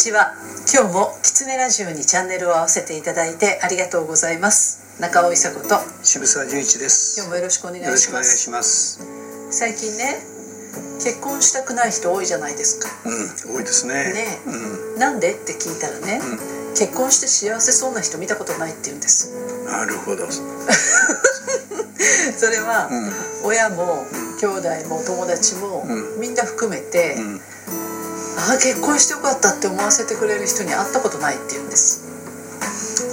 ちは。今日もキツネラジオにチャンネルを合わせていただいてありがとうございます。中尾伊佐子と。渋沢十一です。今日もよろしくお願いします。最近ね結婚したくない人多いじゃないですか。うん多いですね。ね。うなんで？って聞いたらね、結婚して幸せそうな人見たことないって言うんです。んなるほど。う んそれは、親も兄弟も友達も、うん。みんな含めて、うんああ結婚してよかったって思わせてくれる人に会ったことないって言うんです。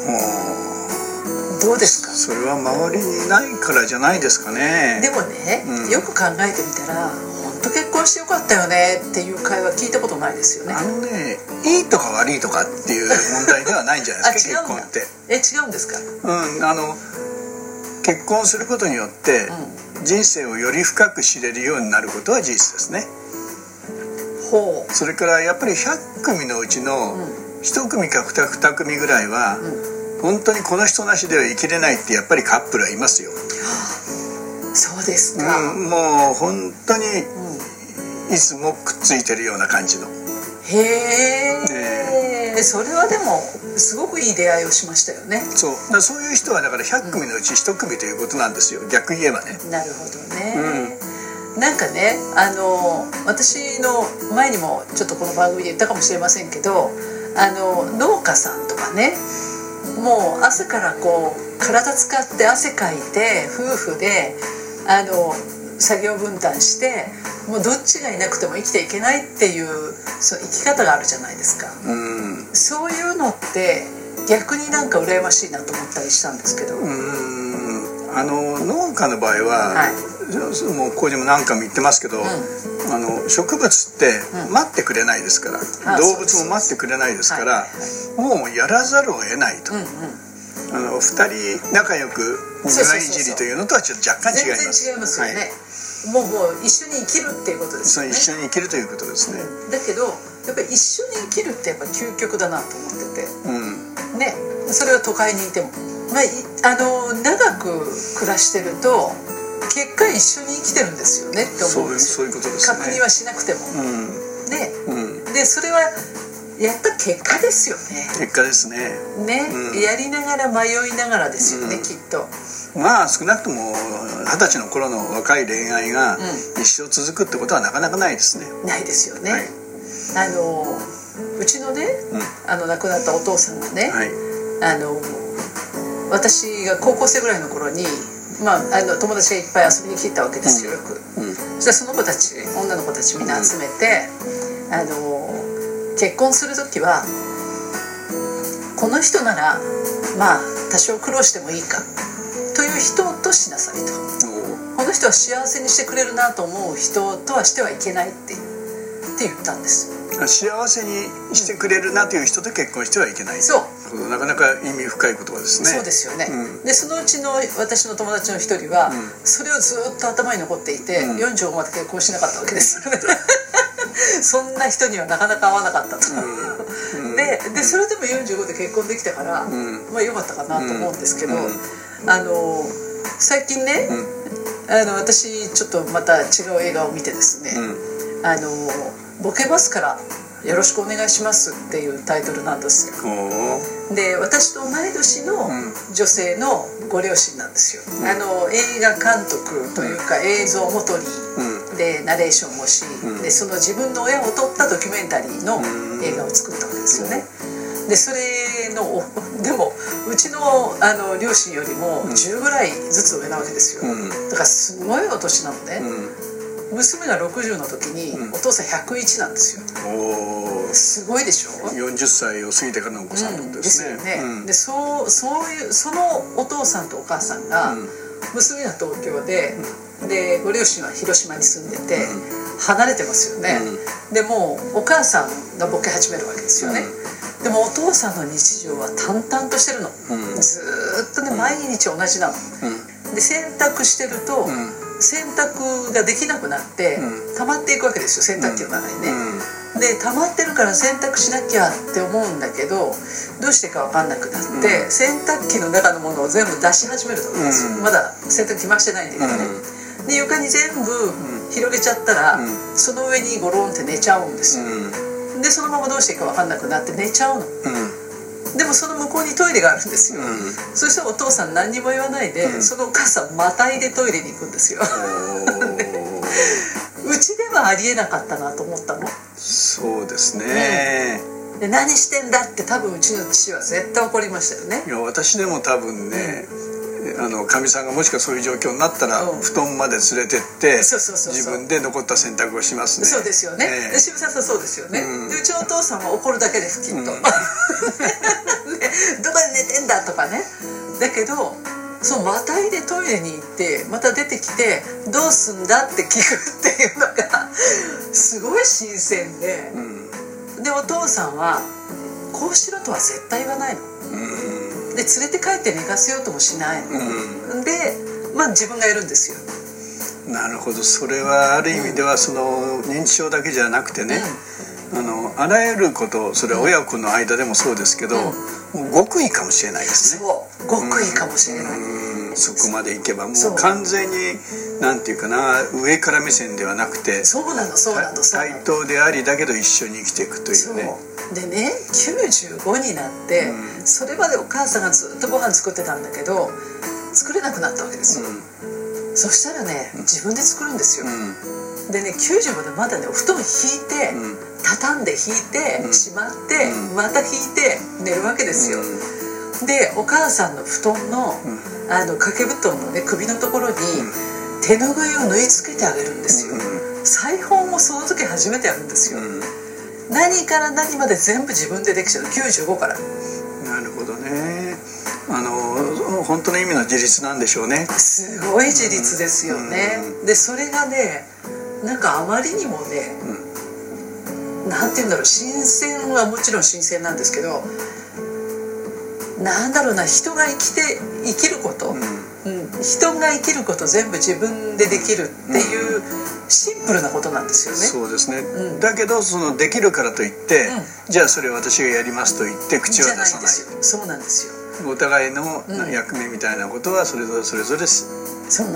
ほどうですか？うそれは周りにいないからじゃないですかね。でもね、うん。よく考えてみたら本当結婚してよかったよねっていう会話聞いたことないですよね。あのねいいとか悪いとかっていう問題ではないんじゃないですか 結婚って。え違うんですか？うんあの結婚することによって人生をより深く知れるようになることは事実ですねそれからやっぱり100組のうちのうん。1組か 2, 2組ぐらいはうん。本当にこの人なしでは生きれないってやっぱりカップルはいますよ、そうですか、うんうん、もう本当にいつもくっついてるような感じの。へえ、それはでもすごくいい出会いをしましたよね。そう。だそういう人はだから100組のうち1組ということなんですよ。逆に言えばね。なるほどね、なんかねあの私の前にもちょっとこの番組で言ったかもしれませんけどあの農家さんとかねもう朝からこう体使って汗かいて夫婦であの作業分担してもうどっちがいなくても生きていけないっていうそう生き方があるじゃないですか。うん。そういうのって逆になんか羨ましいなと思ったりしたんですけど、うん。あの農家の場合は、はいもうここでも何回も言ってますけど、あの植物ってうん。待ってくれないですから、あ動物も待ってくれないですから、もうやらざるを得ないと、うんうん。あの2人仲良く庭そうそうそうそう。いじりというのとはちょっと若干違い全ます。然違いますよね、はい。もうもう一緒に生きるっていうことですよね。一緒に生きるということですね。だけどやっぱり一緒に生きるってやっぱ究極だなと思ってて。うん。ね。それは都会にいても、まあ、いあの長く暮らしてると結果一緒に生きてるんですよねって思うんですよ。そういうことですね。確認はしなくても。ねうん。うん。でそれはやった結果ですよね。結果ですね。ね、うん。やりながら迷いながらですよね、うん。きっと。まあ少なくとも二十歳の頃の若い恋愛がうん。一生続くってことはなかなかないですね、ないですよね、はい。あのうちのねうん。あの亡くなったお父さんがね、はい。あの私が高校生ぐらいの頃に、まあ、あの友達がいっぱい遊びに来たわけですよよく。うん。そしたらその子たち女の子たちみんな集めて、あの結婚する時はこの人ならまあ多少苦労してもいいかという人としなさいと。この人は幸せにしてくれるなと思う人とはしてはいけないってって言ったんです。幸せにしてくれるなという人と結婚してはいけないそうなかなか意味深い言葉ですね。そうですよね、うん。でそのうちの私の友達の一人は、うん。それをずっと頭に残っていて、うん。45まで結婚しなかったわけです。よ ねそんな人にはなかなか会わなかったと、うん。ででそれでも45で結婚できたから、ん。まあ良かったかなと思うんですけど、うん。あの最近ね、あの私ちょっとまた違う映画を見てですね、うん。あのボケますからよろしくお願いしますっていうタイトルなんですよで私と同い年のうん。女性のご両親なんですよ、あの映画監督というか映像も撮りうん。でナレーションもし、うん。でその自分の親を撮ったドキュメンタリーのうん。映画を作ったわけですよね。でそれのお でもうちのあの両親よりも10ぐらいずつ上なわけですよ、うん。だからすごいお年なのね、うん娘が60の時にうん。お父さん101なんですよ。すごいでしょ？40歳を過ぎてからのお子さんですね、うん。ですよね、うん。でそうそういうそのお父さんとお母さんが、うん。娘が東京で、でご両親は広島に住んでて、離れてますよね、でもうお母さんがボケ始めるわけですよね、でもお父さんの日常は淡々としてるの、うん。ずーっとね毎日同じなの。うん。で洗濯してると、うん洗濯ができなくなって、うん。溜まっていくわけですよ洗濯機の中にね、うん。で溜まってるから洗濯しなきゃって思うんだけどどうしてか分かんなくなって、うん。洗濯機の中のものを全部出し始めると思うんですよ、うん。まだ洗濯機回してないんだけどね、で床に全部広げちゃったら、うん。その上にゴロンって寝ちゃうんですよ、うん。ででそのままどうしていいか分かんなくなって寝ちゃうの。うんでもその向こうにトイレがあるんですよ、うん。そしたらお父さん何にも言わないで、うん。そのお母さんまたいでトイレに行くんですよ。うちではありえなかったなと思ったの。そうですね、で何してんだって多分うちの父は絶対怒りましたよね。いや私でも多分ね、あのかみさんがもしかそういう状況になったら、うん。布団まで連れてって自分で残った洗濯をしますね。そうですよね、ええ。で渋沢さんそうですよね、うん。でうちのお父さんは怒るだけですきっと、うん。で どこで寝てんだとかね。だけどそうまたいでトイレに行ってまた出てきて「どうすんだ?」って聞くっていうのがすごい新鮮で。うん。でお父さんはこうしろとは絶対言わないの。うん。で連れて帰って寝かせようともしないの。うでまあ自分がやるんですよ。んなるほど。それはある意味ではその認知症だけじゃなくてね、あのあらゆることそれは親子の間でもそうですけど、もう極意かもしれないですね。そう。極意かもしれない、うん。そこまでいけばもそう。う完全になんていうかな上から目線ではなくてそうなのそうなの対等でありだけど一緒に生きていくというね。でね95になって、うん。それまでお母さんがずっとご飯作ってたんだけど作れなくなったわけですよ、そしたらね自分で作るんですよ、うん。でね95でまだねお布団引いて、うん畳んで引いて、うん。しまって、うん。また引いて寝るわけですよ、でお母さんの布団の,、うん。あの掛け布団のね首のところに、手ぬぐいを縫い付けてあげるんですよ、裁縫もその時初めてやるんですよ、うん。何から何まで全部自分でできちゃう95から。なるほどね。あの本当の意味の自立なんでしょうね。すごい自立ですよね、うでそれがねなんかあまりにもね、なんて言うんだろう新鮮はもちろん新鮮なんですけどなんだろうな人が生きて生きること、うんうん、人が生きること全部自分でできるっていうシンプルなことなんですよね。そうですね、うんだけどそのできるからといって、うじゃあそれ私がやりますと言って口は出さない。そうなんですよ。お互いのうん役目みたいなことはそれぞれそれぞれ。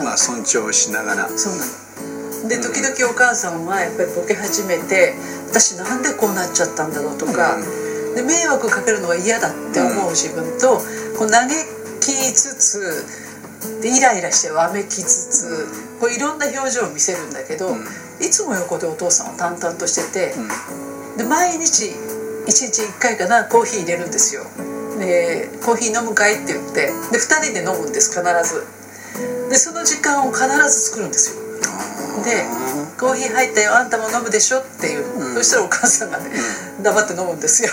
まあ、尊重しながらそうなの。で時々お母さんはやっぱりボケ始めて私なんでこうなっちゃったんだろうとか、で迷惑かけるのは嫌だって思う自分と、こう嘆きつつでイライラしてわめきつつこういろんな表情を見せるんだけど、うん。いつも横でお父さんは淡々としてて、うん。で毎日1日1回かなコーヒー入れるんですよ。で「コーヒー飲むかい?」って言ってで2人で飲むんです必ず。でその時間を必ず作るんですよ。で「コーヒー入ったよあんたも飲むでしょ」っていう、うんそしたらお母さんがね、黙って飲むんですよ。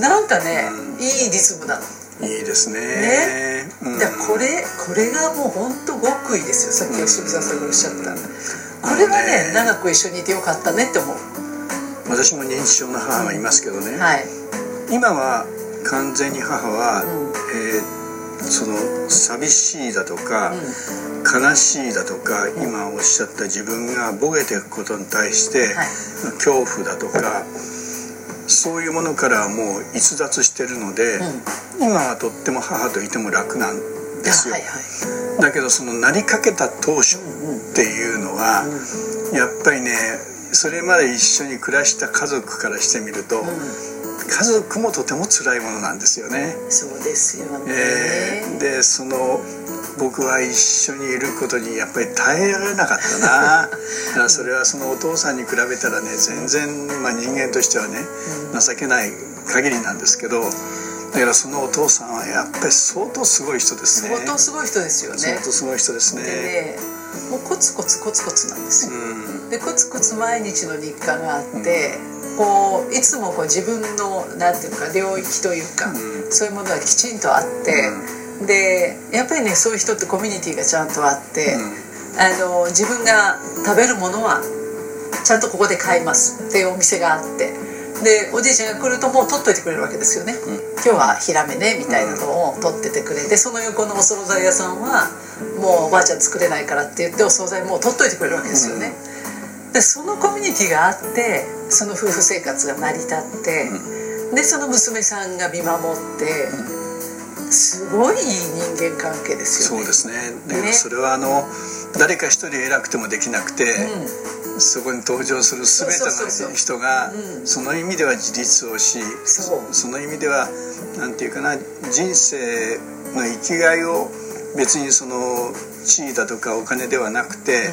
なんかね、うん。いいリズムなの。いいですね。ね。うん。でこれこれがもう本当極意ですよ。さっき渋沢さんがおっしゃった。これはねね。長く一緒にいてよかったねって思う。私も認知症の母がいますけどね、はい、今は完全に母は、うん。えーその寂しいだとか、うん悲しいだとか今おっしゃった自分がボケていくことに対して、はい。恐怖だとかそういうものからはもう逸脱してるので、今はとっても母といても楽なんですよ、だけどそのなりかけた当初っていうのは、やっぱりねそれまで一緒に暮らした家族からしてみると、家族もとても辛いものなんですよね。そうですよね、えーでその僕は一緒にいることにやっぱり耐えられなかったな。だからそれはそのお父さんに比べたらね全然、まあ、人間としてはね情けない限りなんですけどだからそのお父さんはやっぱり相当すごい人ですね。相当すごい人ですよね。相当すごい人ですね。でねもうコツコツコツコツなんですよ、うん。でコツコツ毎日の日課があって、こういつもこう自分のなんていうか領域というか、うん。そういうものがきちんとあって、でやっぱりねそういう人ってコミュニティがちゃんとあって、あの自分が食べるものはちゃんとここで買いますっていうお店があってでおじいちゃんが来るともう取っといてくれるわけですよね、今日はヒラメねみたいなのを取っててくれてその横のお惣菜屋さんはもうおばあちゃん作れないからって言ってお惣菜もう取っといてくれるわけですよね、でそのコミュニティがあってその夫婦生活が成り立って、でその娘さんが見守って、すごいいい人間関係ですよね。そうですね。ね。それはあの誰か一人偉くてもできなくて、うん。そこに登場する全ての人がうんその意味では自立をしその意味ではなんていうかな人生の生きがいを別にその地位だとかお金ではなくて、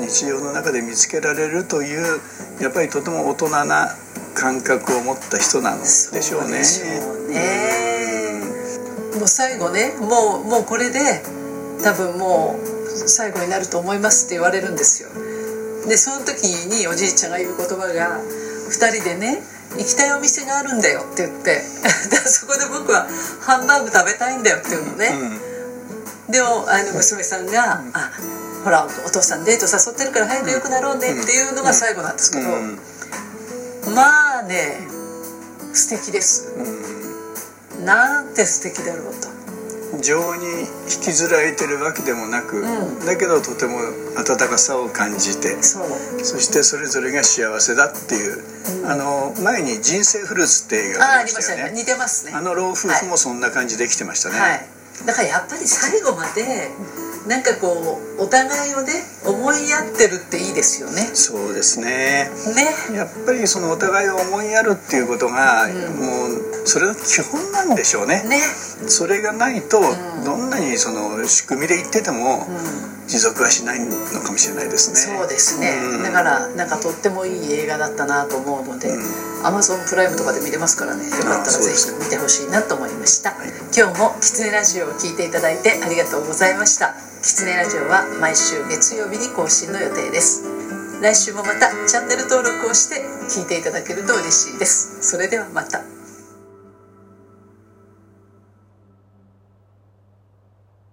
日常の中で見つけられるというやっぱりとても大人な感覚を持った人なのでしょうね。そうでしょうね。もう最後ねもうもうこれで多分もう最後になると思いますって言われるんですよ。でその時におじいちゃんが言う言葉が2人でね行きたいお店があるんだよって言って でそこで僕はハンバーグ食べたいんだよって言うのね、でもあの娘さんが「あほらお父さんデート誘ってるから早く良くなろうね」っていうのが最後なんですけど、うん。まあね素敵です。うん。なんて素敵だろうと。情に引きずられてるわけでもなく、うん。だけどとても温かさを感じてそしてそれぞれが幸せだっていう、うん。あの前に「人生フルーツ」って映画ああがあありましたたりましよねね。似てますね。あの老夫婦もそんな感じできてましたね、はいだからやっぱり最後までなんかこうお互いをね思い合ってるっていいですよね。そうですね。ね。やっぱりそのお互いを思いやるっていうことが、ん。もうそれが基本なんでしょうね。ね。それがないと、ん。どんなにその仕組みで言っててもうん。持続はしないのかもしれないですね。そうですね、うん。だからなんかとってもいい映画だったなと思うので、うん Amazon プライムとかで見れますからね。よかったらぜひ見てほしいなと思いました、今日もキツネラジオを聞いていただいてありがとうございました。キツネラジオは毎週月曜日に更新の予定です。来週もまたチャンネル登録をして聞いていただけると嬉しいです。それではまた